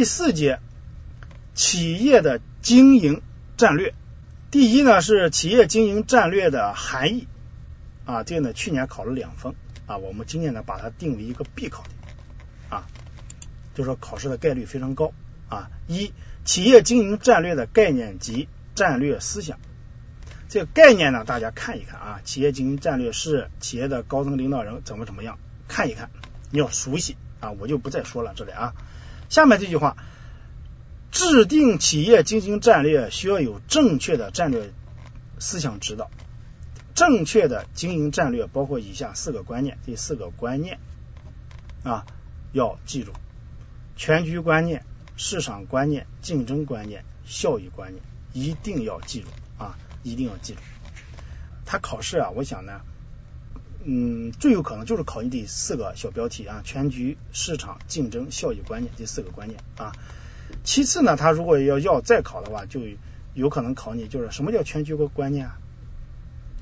第四节，企业的经营战略。第一呢是企业经营战略的含义啊，这个呢去年考了两分啊，我们今年呢把它定为一个必考啊，就说考试的概率非常高啊。一，企业经营战略的概念及战略思想。这个概念呢，大家看一看啊，企业经营战略是企业的高层领导人怎么怎么样，看一看，你要熟悉啊，我就不再说了这里啊。下面这句话。制定企业经营战略需要有正确的战略思想指导。正确的经营战略包括以下四个观念，这四个观念啊要记住：全局观念、市场观念、竞争观念、效益观念，一定要记住啊，一定要记住。他考试啊，我想呢，嗯，最有可能就是考你这四个小标题啊：全局、市场、竞争、效益观念这四个观念啊。其次呢，他如果要要再考的话，就有可能考你就是什么叫全局观念啊？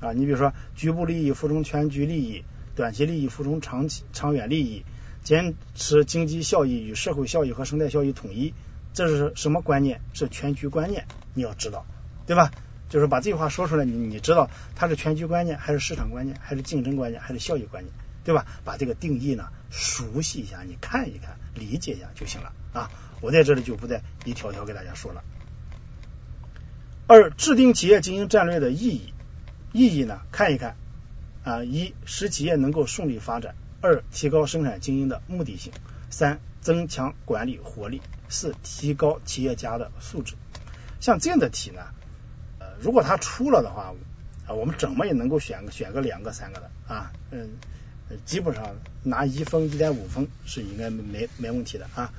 啊，你比如说局部利益服从全局利益，短期利益服从长期长远利益，坚持经济效益与社会效益和生态效益统一，这是什么观念？是全局观念，你要知道，对吧？就是把这句话说出来，你你知道它是全局观念，还是市场观念，还是竞争观念，还是效益观念，对吧？把这个定义呢熟悉一下，你看一看，理解一下就行了啊。我在这里就不再一条条给大家说了。二、制定企业经营战略的意义，意义呢？看一看啊，一使企业能够顺利发展；二、提高生产经营的目的性；三、增强管理活力；四、提高企业家的素质。像这样的题呢，如果它出了的话，啊，我们怎么也能够选个选个两个三个的啊，嗯，基本上拿一分一点五分是应该没没问题的啊。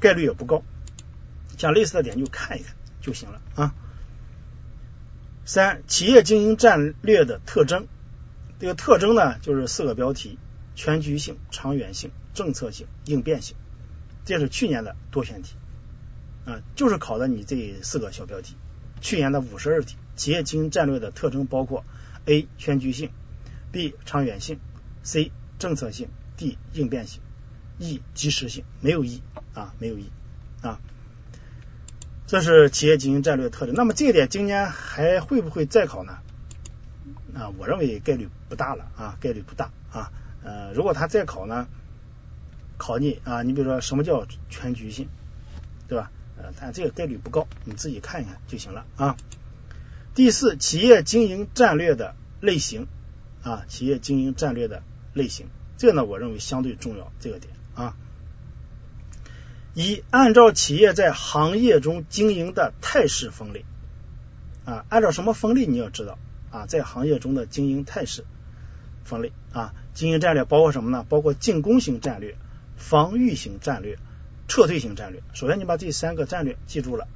概率也不高，像类似的点就看一看就行了啊。三、企业经营战略的特征，这个特征呢就是四个标题：全局性、长远性、政策性、应变性。这是去年的多选题啊，就是考的你这四个小标题。去年的五十二题，企业经营战略的特征包括：A. 全局性；B. 长远性；C. 政策性；D. 应变性。E 及时性没有 E 啊，没有 E 啊，这是企业经营战略特征。那么这一点今年还会不会再考呢？啊，我认为概率不大了啊，概率不大啊。呃，如果他再考呢，考你啊，你比如说什么叫全局性，对吧？呃，但这个概率不高，你自己看一看就行了啊。第四，企业经营战略的类型啊，企业经营战略的类型，这个呢，我认为相对重要，这个点。啊，一按照企业在行业中经营的态势分类啊，按照什么分类你要知道啊，在行业中的经营态势分类啊，经营战略包括什么呢？包括进攻型战略、防御型战略、撤退型战略。首先你把这三个战略记住了，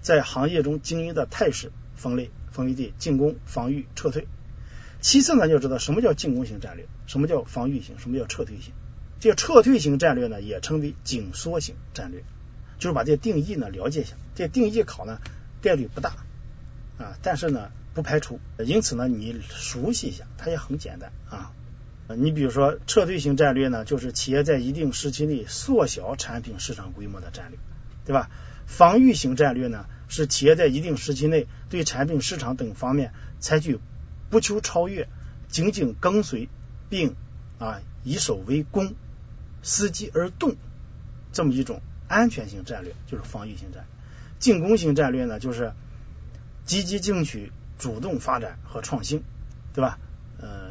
在行业中经营的态势分类分为这进攻、防御、撤退。其次呢，就知道什么叫进攻型战略，什么叫防御型，什么叫撤退型。这撤退型战略呢，也称为紧缩型战略，就是把这定义呢了解一下。这定义考呢概率不大啊，但是呢不排除，因此呢你熟悉一下，它也很简单啊。你比如说撤退型战略呢，就是企业在一定时期内缩小产品市场规模的战略，对吧？防御型战略呢，是企业在一定时期内对产品市场等方面采取不求超越，紧紧跟随，并啊以守为攻。伺机而动，这么一种安全性战略就是防御型战略。进攻型战略呢，就是积极进取、主动发展和创新，对吧？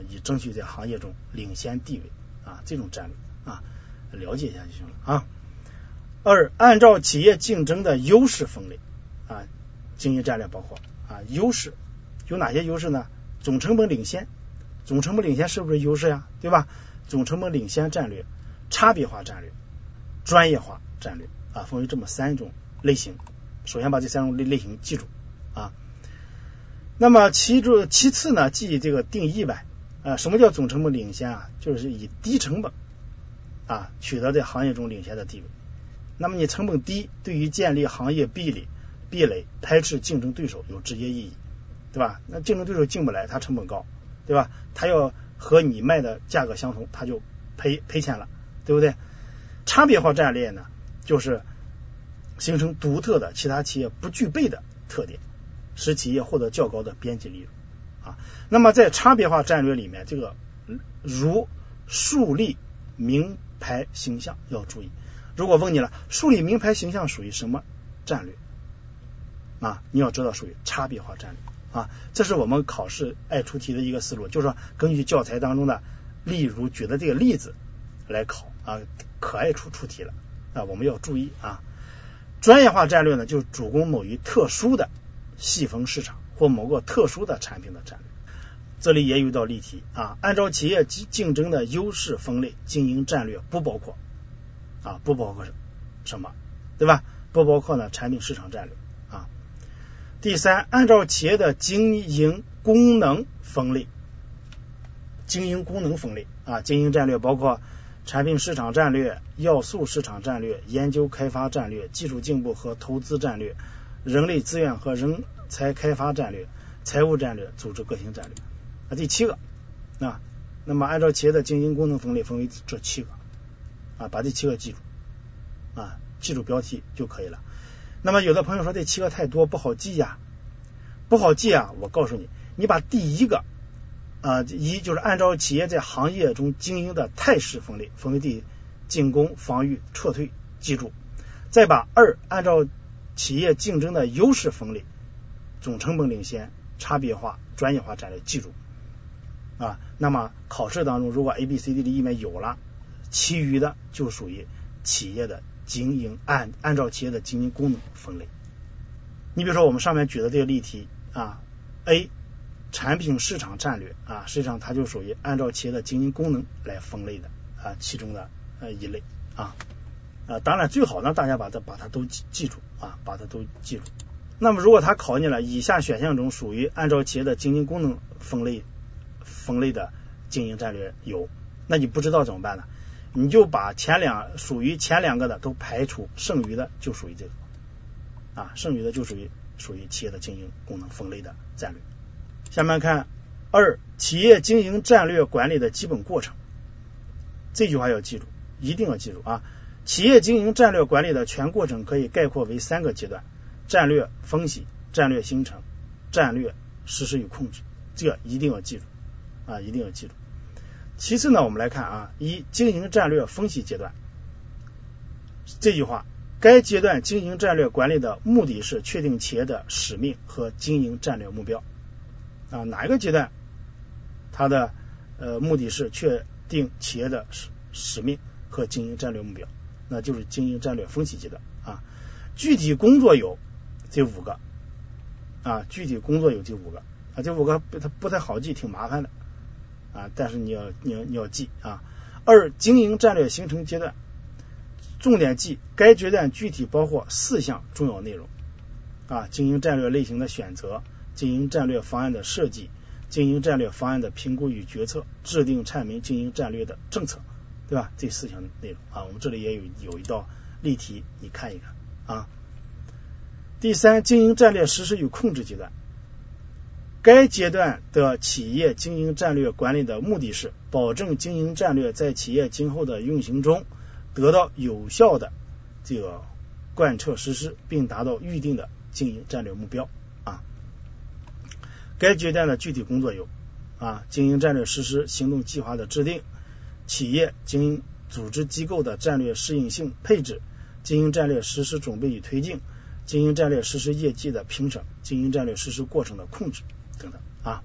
以争取在行业中领先地位啊，这种战略啊，了解一下就行了啊。二，按照企业竞争的优势分类啊，经营战略包括啊，优势有哪些优势呢？总成本领先，总成本领先是不是优势呀？对吧？总成本领先战略。差别化战略、专业化战略啊，分为这么三种类型。首先把这三种类类型记住啊。那么其中其次呢，记这个定义呗啊。什么叫总成本领先啊？就是以低成本啊取得在行业中领先的地位。那么你成本低，对于建立行业壁垒、壁垒、排斥竞争对手有直接意义，对吧？那竞争对手进不来，他成本高，对吧？他要和你卖的价格相同，他就赔赔钱了。对不对？差别化战略呢，就是形成独特的其他企业不具备的特点，使企业获得较高的边际利润啊。那么在差别化战略里面，这个如树立名牌形象要注意。如果问你了，树立名牌形象属于什么战略啊？你要知道属于差别化战略啊。这是我们考试爱出题的一个思路，就是说根据教材当中的例如举的这个例子来考啊，可爱出出题了啊。我们要注意啊。专业化战略呢，就是主攻某一特殊的细分市场或某个特殊的产品的战略。这里也有一道例题啊，按照企业竞竞争的优势分类经营战略不包括啊，不包括什么，对吧？不包括呢产品市场战略啊。第三，按照企业的经营功能分类，经营功能分类啊，经营战略包括。产品市场战略、要素市场战略、研究开发战略、技术进步和投资战略、人力资源和人财开发战略、财务战略、组织个性战略。啊，第七个啊，那么按照企业的经营功能分类分为这七个啊，把这七个记住啊，记住标题就可以了。那么有的朋友说这七个太多不好记呀，不好记啊，我告诉你，你把第一个。啊，一就是按照企业在行业中经营的态势分类，分为第进攻、防御、撤退，记住。再把二按照企业竞争的优势分类，总成本领先、差别化、专业化战略，记住。啊，那么考试当中如果 A、B、C、D 里面有了，其余的就属于企业的经营按按照企业的经营功能分类。你比如说我们上面举的这个例题啊，A。产品市场战略啊，实际上它就属于按照企业的经营功能来分类的啊，其中的呃一类啊啊，当然最好呢，大家把它把它都记记住啊，把它都记住。那么如果他考你了，以下选项中属于按照企业的经营功能分类分类的经营战略有，那你不知道怎么办呢？你就把前两属于前两个的都排除，剩余的就属于这个啊，剩余的就属于属于企业的经营功能分类的战略。下面看二企业经营战略管理的基本过程，这句话要记住，一定要记住啊！企业经营战略管理的全过程可以概括为三个阶段：战略分析、战略形成、战略实施与控制。这一定要记住啊，一定要记住。其次呢，我们来看啊，一经营战略分析阶段，这句话，该阶段经营战略管理的目的是确定企业的使命和经营战略目标。啊，哪一个阶段，它的呃目的是确定企业的使使命和经营战略目标，那就是经营战略分析阶段啊。具体工作有这五个啊，具体工作有这五个啊，这五个它不太好记，挺麻烦的啊，但是你要你要你要记啊。二，经营战略形成阶段，重点记该阶段具体包括四项重要内容啊，经营战略类型的选择。经营战略方案的设计，经营战略方案的评估与决策，制定阐明经营战略的政策，对吧？这四项内容啊，我们这里也有有一道例题，你看一看啊。第三，经营战略实施与控制阶段，该阶段的企业经营战略管理的目的是保证经营战略在企业今后的运行中得到有效的这个贯彻实施，并达到预定的经营战略目标啊。该阶段的具体工作有啊，经营战略实施行动计划的制定，企业经营组织机构的战略适应性配置，经营战略实施准备与推进，经营战略实施业绩的评审，经营战略实施过程的控制等等啊。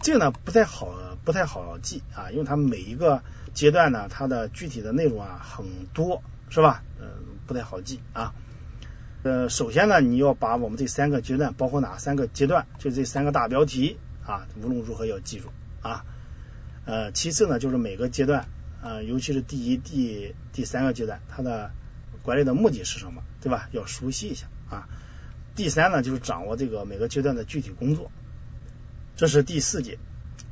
这个呢不太好不太好记啊，因为它每一个阶段呢，它的具体的内容啊很多，是吧？嗯，不太好记啊。呃，首先呢，你要把我们这三个阶段，包括哪三个阶段，就这三个大标题啊，无论如何要记住啊。呃，其次呢，就是每个阶段，呃，尤其是第一、第第三个阶段，它的管理的目的是什么，对吧？要熟悉一下啊。第三呢，就是掌握这个每个阶段的具体工作。这是第四节，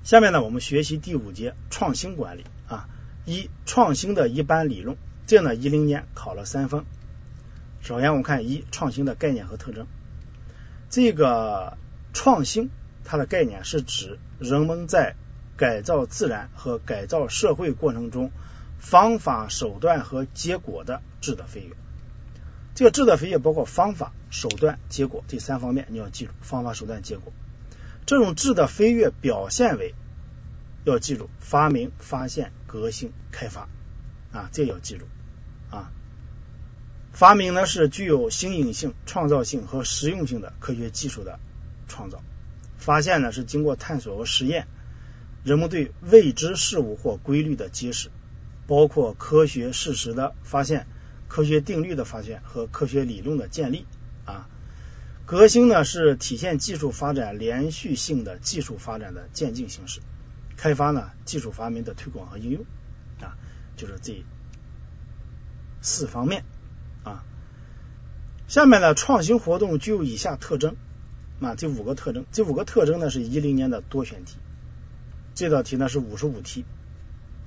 下面呢，我们学习第五节创新管理啊。一、创新的一般理论，这呢，一零年考了三分。首先，我们看一创新的概念和特征。这个创新，它的概念是指人们在改造自然和改造社会过程中，方法、手段和结果的质的飞跃。这个质的飞跃包括方法、手段、结果这三方面，你要记住方法、手段、结果。这种质的飞跃表现为要记住发明、发现、革新、开发啊，这要记住啊。发明呢是具有新颖性、创造性和实用性的科学技术的创造；发现呢是经过探索和实验，人们对未知事物或规律的揭示，包括科学事实的发现、科学定律的发现和科学理论的建立。啊。革新呢是体现技术发展连续性的技术发展的渐进形式，开发呢技术发明的推广和应用。啊，就是这四方面。啊。下面呢创新活动具有以下特征。啊，这五个特征，这五个特征呢是一零年的多选题，这道题呢是五十五题。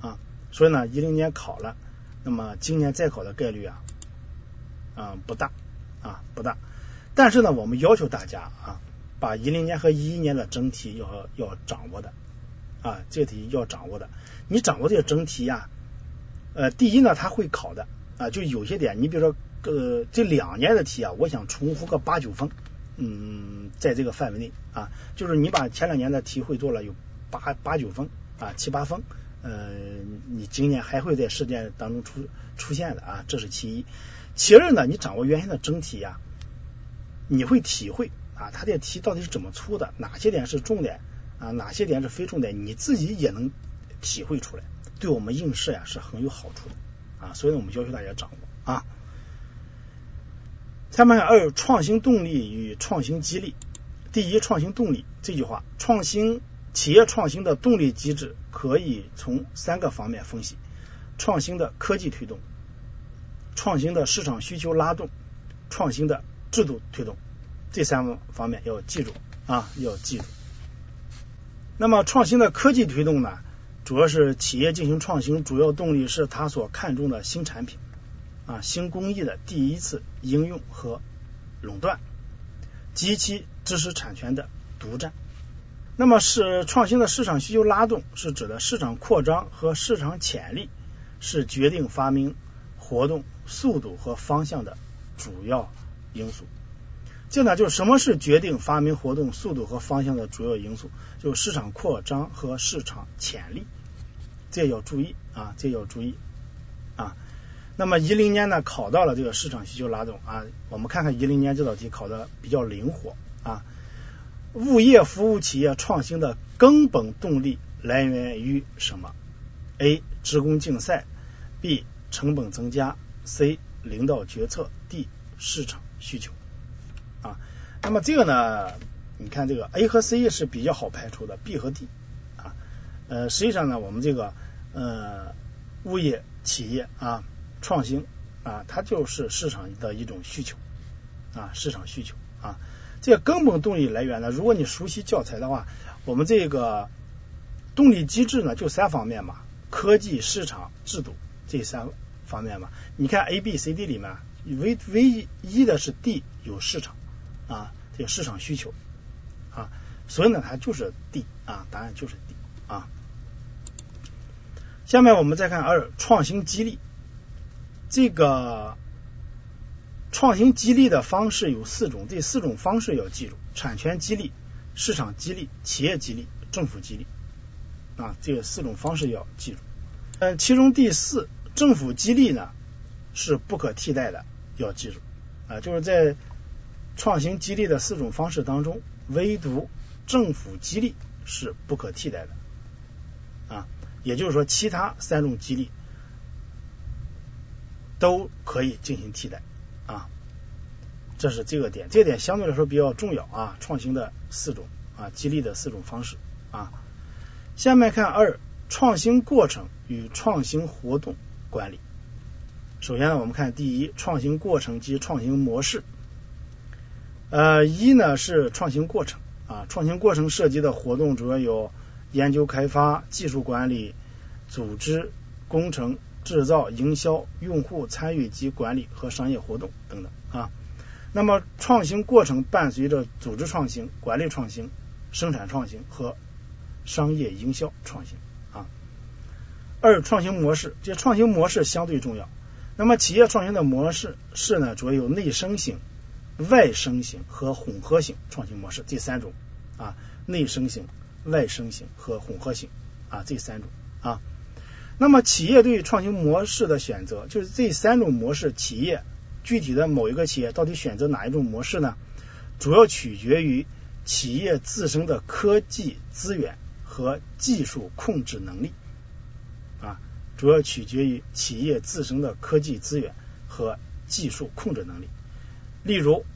啊，所以呢一零年考了，那么今年再考的概率啊啊不大啊不大。但是呢，我们要求大家啊，把一零年和一一年的整体要要掌握的啊，这题要掌握的。你掌握这个整题呀，呃，第一呢，他会考的啊，就有些点，你比如说呃，这两年的题啊，我想重复个八九分，嗯，在这个范围内啊，就是你把前两年的题会做了有八八九分啊，七八分，呃，你今年还会在试卷当中出出现的啊，这是其一。其二呢，你掌握原先的整体呀。你会体会啊，他这题到底是怎么出的？哪些点是重点啊？哪些点是非重点？你自己也能体会出来，对我们应试呀是很有好处的啊。所以呢，我们要求大家掌握啊。下面二创新动力与创新激励。第一，创新动力这句话，创新企业创新的动力机制可以从三个方面分析：创新的科技推动，创新的市场需求拉动，创新的。制度推动这三个方面要记住啊，要记住。那么创新的科技推动呢，主要是企业进行创新，主要动力是他所看重的新产品啊、新工艺的第一次应用和垄断及其知识产权的独占。那么是创新的市场需求拉动，是指的市场扩张和市场潜力是决定发明活动速度和方向的主要。因素，这呢就是什么是决定发明活动速度和方向的主要因素？就市场扩张和市场潜力，这要注意啊，这要注意啊。那么一零年呢考到了这个市场需求拉动啊，我们看看一零年这道题考的比较灵活啊。物业服务企业创新的根本动力来源于什么？A. 职工竞赛，B. 成本增加，C. 领导决策，D. 市场。需求啊，那么这个呢？你看这个 A 和 C 是比较好排除的，B 和 D 啊，呃，实际上呢，我们这个呃物业企业啊创新啊，它就是市场的一种需求啊，市场需求啊，这个根本动力来源呢，如果你熟悉教材的话，我们这个动力机制呢就三方面嘛，科技、市场、制度这三方面嘛，你看 A、B、C、D 里面。唯唯一的是 D 有市场啊，这个市场需求啊，所以呢，它就是 D 啊，答案就是 D 啊。下面我们再看二创新激励，这个创新激励的方式有四种，这四种方式要记住：产权激励、市场激励、企业激励、政府激励啊，这四种方式要记住。嗯，其中第四政府激励呢是不可替代的。要记住啊，就是在创新激励的四种方式当中，唯独政府激励是不可替代的啊。也就是说，其他三种激励都可以进行替代啊。这是这个点，这点相对来说比较重要啊。创新的四种啊，激励的四种方式啊。下面看二，创新过程与创新活动管理。首先呢，我们看第一创新过程及创新模式。呃，一呢是创新过程啊，创新过程涉及的活动主要有研究开发、技术管理、组织、工程、制造、营销、用户参与及管理和商业活动等等啊。那么创新过程伴随着组织创新、管理创新、生产创新和商业营销创新啊。二创新模式，这创新模式相对重要。那么企业创新的模式是呢，主要有内生型、外生型和混合型创新模式这三种啊，内生型、外生型和混合型啊这三种啊。那么企业对于创新模式的选择，就是这三种模式，企业具体的某一个企业到底选择哪一种模式呢？主要取决于企业自身的科技资源和技术控制能力啊，主要取决于企业自身的科技资源和技术控制能力。例如，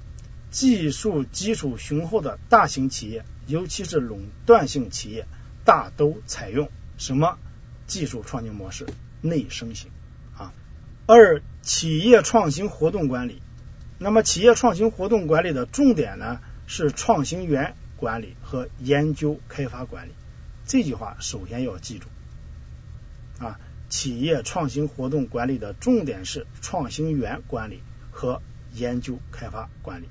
技术基础雄厚的大型企业，尤其是垄断性企业，大都采用什么技术创新模式？内生型啊。二、企业创新活动管理。那么，企业创新活动管理的重点呢是创新源管理和研究开发管理。这句话首先要记住啊，企业创新活动管理的重点是创新源管理和研究开发管理。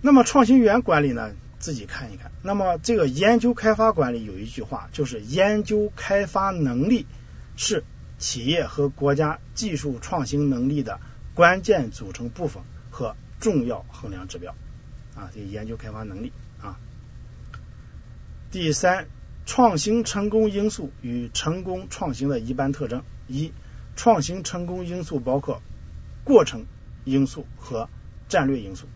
那么，创新源管理呢，自己看一看。那么，这个研究开发管理有一句话，就是研究开发能力是企业和国家技术创新能力的。关键组成部分和重要衡量指标啊，这研究开发能力啊。第三，创新成功因素与成功创新的一般特征：一、创新成功因素包括过程因素和战略因素；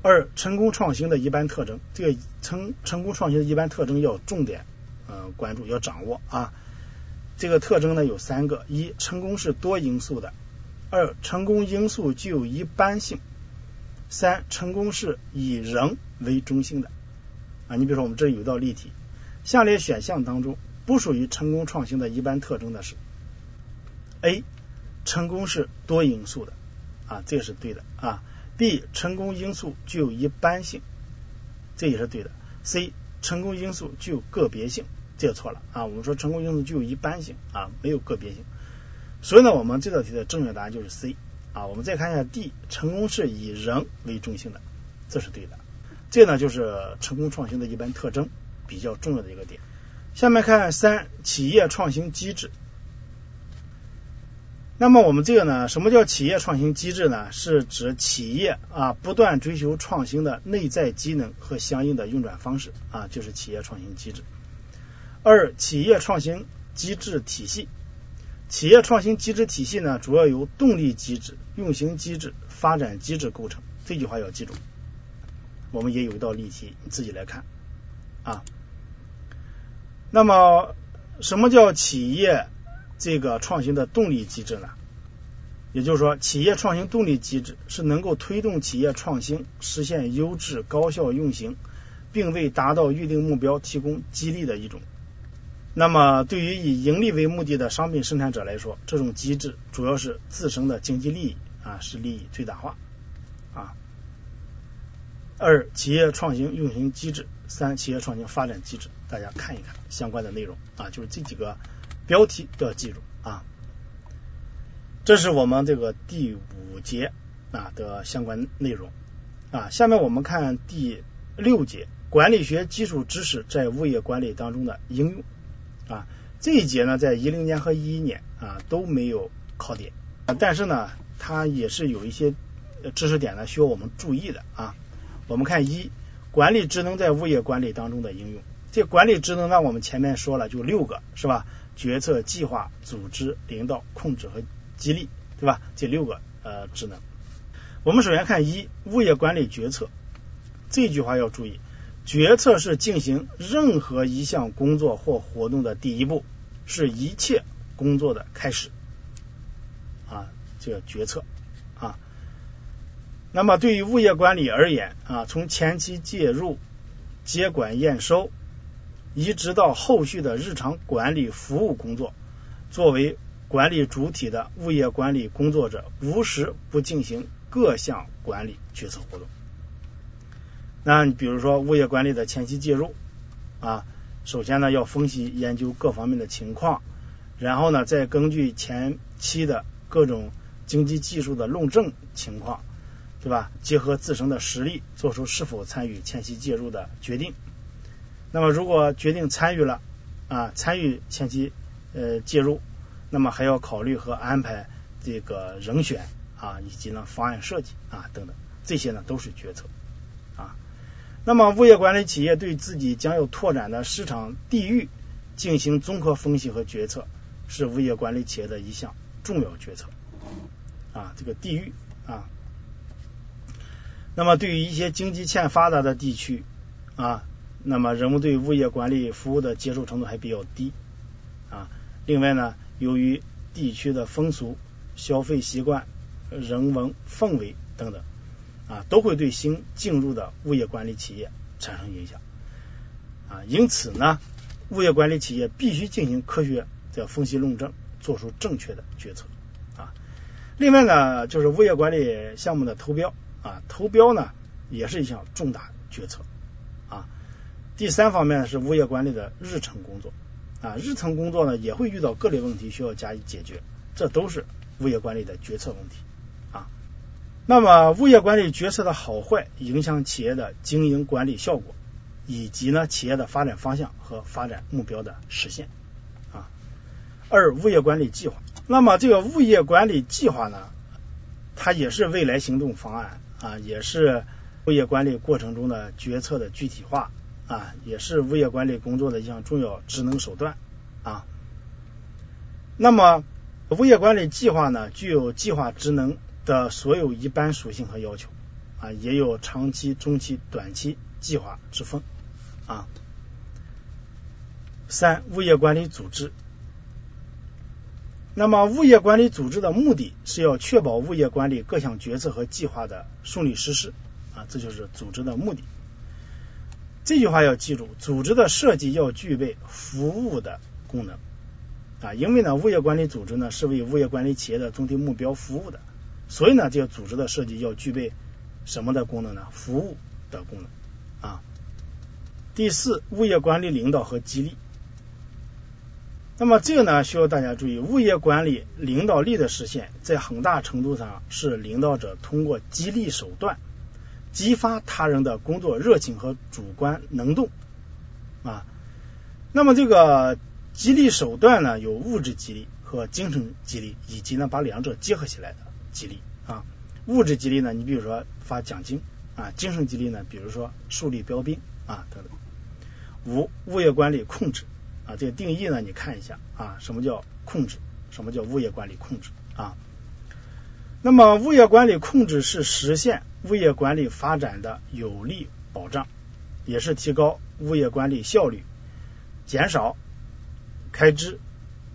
二、成功创新的一般特征，这个成成功创新的一般特征要重点呃关注，要掌握啊。这个特征呢有三个：一、成功是多因素的。二、成功因素具有一般性。三、成功是以人为中心的。啊，你比如说我们这有道例题，下列选项当中不属于成功创新的一般特征的是：A. 成功是多因素的，啊，这个是对的啊。B. 成功因素具有一般性，这也是对的。C. 成功因素具有个别性，这错了啊。我们说成功因素具有一般性啊，没有个别性。所以呢，我们这道题的正确答案就是 C 啊。我们再看一下 D，成功是以人为中心的，这是对的。这呢就是成功创新的一般特征，比较重要的一个点。下面看三，企业创新机制。那么我们这个呢，什么叫企业创新机制呢？是指企业啊不断追求创新的内在机能和相应的运转方式啊，就是企业创新机制。二，企业创新机制体系。企业创新机制体系呢，主要由动力机制、运行机制、发展机制构成。这句话要记住。我们也有一道例题，你自己来看啊。那么，什么叫企业这个创新的动力机制呢？也就是说，企业创新动力机制是能够推动企业创新、实现优质高效运行，并为达到预定目标提供激励的一种。那么，对于以盈利为目的的商品生产者来说，这种机制主要是自身的经济利益啊，是利益最大化啊。二、企业创新运行机制；三、企业创新发展机制。大家看一看相关的内容啊，就是这几个标题都要记住啊。这是我们这个第五节啊的相关内容啊。下面我们看第六节，管理学基础知识在物业管理当中的应用。啊，这一节呢，在一零年和一一年啊都没有考点，但是呢，它也是有一些知识点呢需要我们注意的啊。我们看一，管理职能在物业管理当中的应用。这管理职能呢，我们前面说了就六个是吧？决策、计划、组织、领导、控制和激励，对吧？这六个呃职能。我们首先看一，物业管理决策，这句话要注意。决策是进行任何一项工作或活动的第一步，是一切工作的开始啊，这个决策啊。那么对于物业管理而言啊，从前期介入、接管验收，一直到后续的日常管理服务工作，作为管理主体的物业管理工作者，无时不进行各项管理决策活动。那你比如说物业管理的前期介入啊，首先呢要分析研究各方面的情况，然后呢再根据前期的各种经济技术的论证情况，对吧？结合自身的实力，做出是否参与前期介入的决定。那么如果决定参与了啊，参与前期呃介入，那么还要考虑和安排这个人选啊，以及呢方案设计啊等等，这些呢都是决策啊。那么物业管理企业对自己将要拓展的市场地域进行综合分析和决策，是物业管理企业的一项重要决策啊。这个地域啊，那么对于一些经济欠发达的地区啊，那么人们对物业管理服务的接受程度还比较低啊。另外呢，由于地区的风俗、消费习惯、人文氛围等等啊，都会对新进入的物业管理企业产生影响啊。因此呢，物业管理企业必须进行科学的分析论证，做出正确的决策啊。另外呢，就是物业管理项目的投标啊，投标呢也是一项重大决策。第三方面是物业管理的日程工作。啊，日程工作呢也会遇到各类问题需要加以解决，这都是物业管理的决策问题啊。那么，物业管理决策的好坏影响企业的经营管理效果，以及呢企业的发展方向和发展目标的实现啊。二、物业管理计划。那么，这个物业管理计划呢，它也是未来行动方案啊，也是物业管理过程中的决策的具体化。啊，也是物业管理工作的一项重要职能手段啊。那么，物业管理计划呢，具有计划职能的所有一般属性和要求啊，也有长期、中期、短期计划之分啊。三、物业管理组织。那么，物业管理组织的目的是要确保物业管理各项决策和计划的顺利实施啊，这就是组织的目的。这句话要记住，组织的设计要具备服务的功能啊，因为呢，物业管理组织呢是为物业管理企业的总体目标服务的，所以呢，这个组织的设计要具备什么的功能呢？服务的功能啊。第四，物业管理领导和激励。那么这个呢，需要大家注意，物业管理领导力的实现，在很大程度上是领导者通过激励手段。激发他人的工作热情和主观能动啊，那么这个激励手段呢，有物质激励和精神激励，以及呢把两者结合起来的激励啊。物质激励呢，你比如说发奖金啊；精神激励呢，比如说树立标兵啊等等。五、物业管理控制啊，这个定义呢，你看一下啊，什么叫控制？什么叫物业管理控制啊？那么，物业管理控制是实现物业管理发展的有力保障，也是提高物业管理效率、减少开支、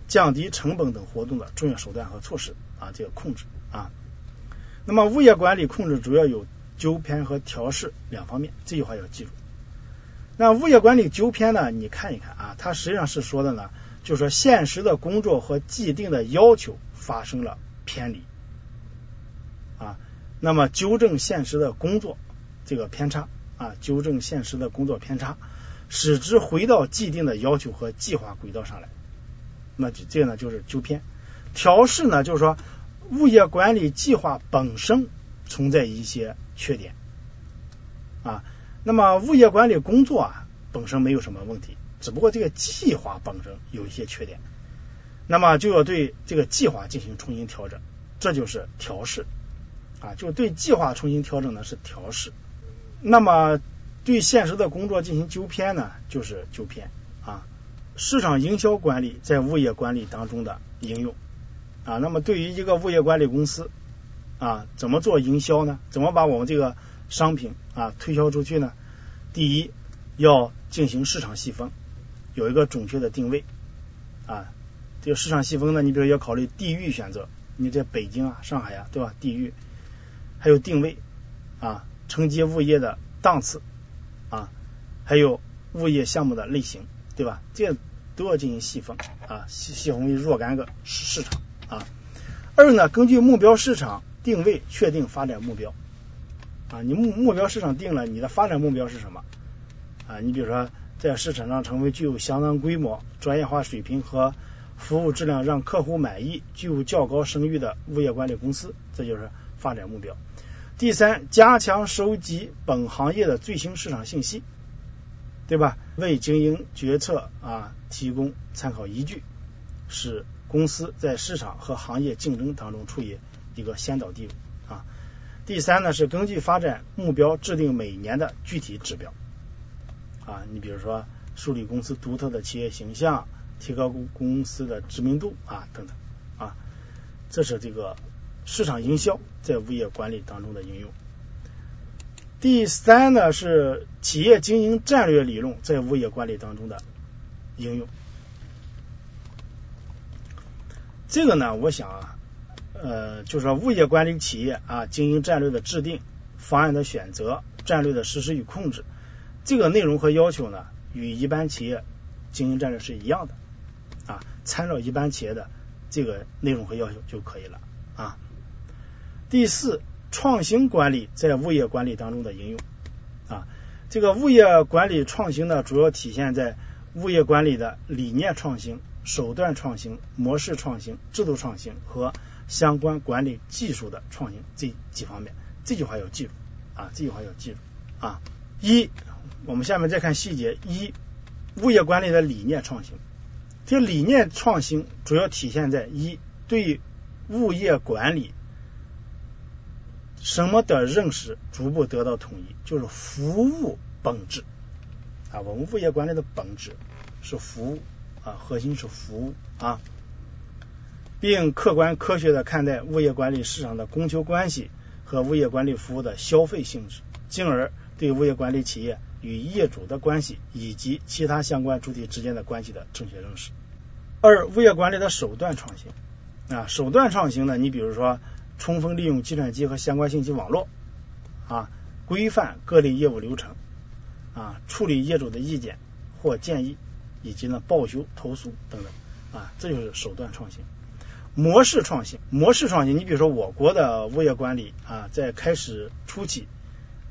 降低成本等活动的重要手段和措施啊。这个控制啊，那么物业管理控制主要有纠偏和调试两方面，这句话要记住。那物业管理纠偏呢？你看一看啊，它实际上是说的呢，就是说现实的工作和既定的要求发生了偏离。啊，那么纠正现实的工作这个偏差啊，纠正现实的工作偏差，使之回到既定的要求和计划轨道上来。那这个呢就是纠偏。调试呢就是说物业管理计划本身存在一些缺点啊，那么物业管理工作啊本身没有什么问题，只不过这个计划本身有一些缺点，那么就要对这个计划进行重新调整，这就是调试。啊，就对计划重新调整呢是调试，那么对现实的工作进行纠偏呢就是纠偏啊。市场营销管理在物业管理当中的应用啊，那么对于一个物业管理公司啊，怎么做营销呢？怎么把我们这个商品啊推销出去呢？第一要进行市场细分，有一个准确的定位啊。这个市场细分呢，你比如要考虑地域选择，你在北京啊、上海啊，对吧？地域。还有定位啊，承接物业的档次啊，还有物业项目的类型，对吧？这都要进行细分啊，细细分为若干个市市场啊。二呢，根据目标市场定位，确定发展目标啊。你目目标市场定了，你的发展目标是什么啊？你比如说，在市场上成为具有相当规模、专业化水平和服务质量让客户满意、具有较高声誉的物业管理公司，这就是发展目标。第三，加强收集本行业的最新市场信息，对吧？为经营决策啊提供参考依据，使公司在市场和行业竞争当中处于一个先导地位啊。第三呢是根据发展目标制定每年的具体指标啊，你比如说树立公司独特的企业形象，提高公公司的知名度啊等等啊，这是这个市场营销在物业管理当中的应用。第三呢是企业经营战略理论在物业管理当中的应用。这个呢，我想啊，呃，就是说物业管理企业啊，经营战略的制定、方案的选择、战略的实施与控制，这个内容和要求呢，与一般企业经营战略是一样的啊，参照一般企业的这个内容和要求就可以了啊。第四，创新管理在物业管理当中的应用啊，这个物业管理创新呢，主要体现在物业管理的理念创新。手段创新、模式创新、制度创新和相关管理技术的创新这几方面，这句话要记住啊，这句话要记住啊。一，我们下面再看细节。一，物业管理的理念创新，这理念创新主要体现在一对物业管理什么的认识逐步得到统一，就是服务本质啊，我们物业管理的本质是服务。啊，核心是服务啊，并客观科学的看待物业管理市场的供求关系和物业管理服务的消费性质，进而对物业管理企业与业主的关系以及其他相关主体之间的关系的正确认识。二、物业管理的手段创新啊，手段创新呢，你比如说充分利用计算机和相关信息网络啊，规范各类业务流程啊，处理业主的意见或建议。以及呢报修投诉等等啊，这就是手段创新。模式创新，模式创新，你比如说我国的物业管理啊，在开始初期，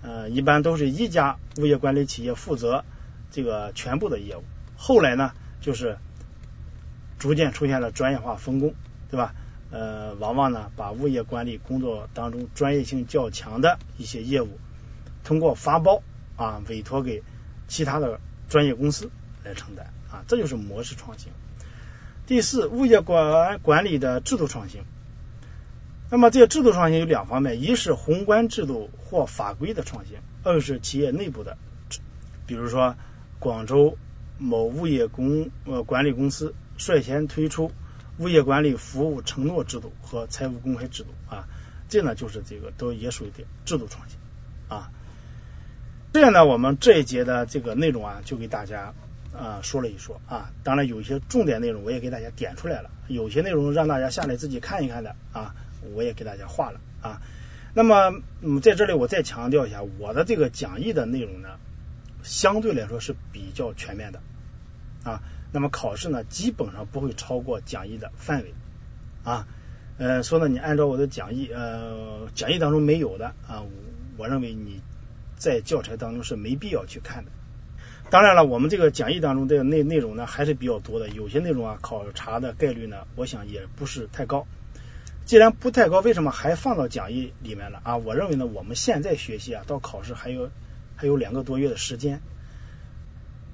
呃，一般都是一家物业管理企业负责这个全部的业务，后来呢，就是逐渐出现了专业化分工，对吧？呃，往往呢，把物业管理工作当中专业性较强的一些业务，通过发包啊，委托给其他的专业公司来承担。啊，这就是模式创新。第四，物业管管理的制度创新。那么这个制度创新有两方面，一是宏观制度或法规的创新，二是企业内部的。比如说，广州某物业公呃管理公司率先推出物业管理服务承诺制度和财务公开制度啊，这呢就是这个都也属于的制度创新啊。这样呢，我们这一节的这个内容啊，就给大家。啊，说了一说啊，当然有一些重点内容我也给大家点出来了，有些内容让大家下来自己看一看的啊，我也给大家画了啊。那么嗯，在这里我再强调一下，我的这个讲义的内容呢，相对来说是比较全面的啊。那么考试呢，基本上不会超过讲义的范围啊。呃，说呢，你按照我的讲义，呃，讲义当中没有的啊，我认为你在教材当中是没必要去看的。当然了，我们这个讲义当中的内内容呢还是比较多的，有些内容啊考察的概率呢，我想也不是太高。既然不太高，为什么还放到讲义里面了啊？我认为呢，我们现在学习啊，到考试还有还有两个多月的时间，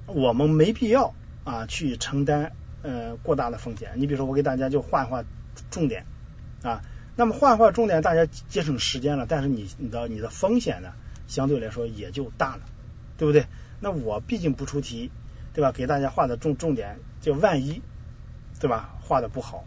我们没必要啊去承担呃过大的风险。你比如说，我给大家就画一画重点啊，那么画一画重点，大家节省时间了，但是你你的你的风险呢，相对来说也就大了，对不对？那我毕竟不出题，对吧？给大家画的重重点，就万一，对吧？画的不好，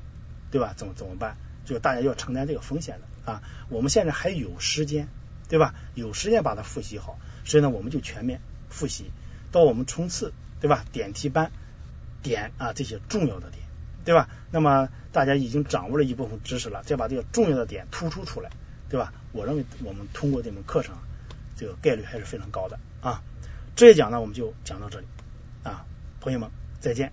对吧？怎么怎么办？就大家要承担这个风险的啊。我们现在还有时间，对吧？有时间把它复习好，所以呢，我们就全面复习，到我们冲刺，对吧？点题班点啊这些重要的点，对吧？那么大家已经掌握了一部分知识了，再把这个重要的点突出出来，对吧？我认为我们通过这门课程，这个概率还是非常高的啊。这一讲呢，我们就讲到这里啊，朋友们再见。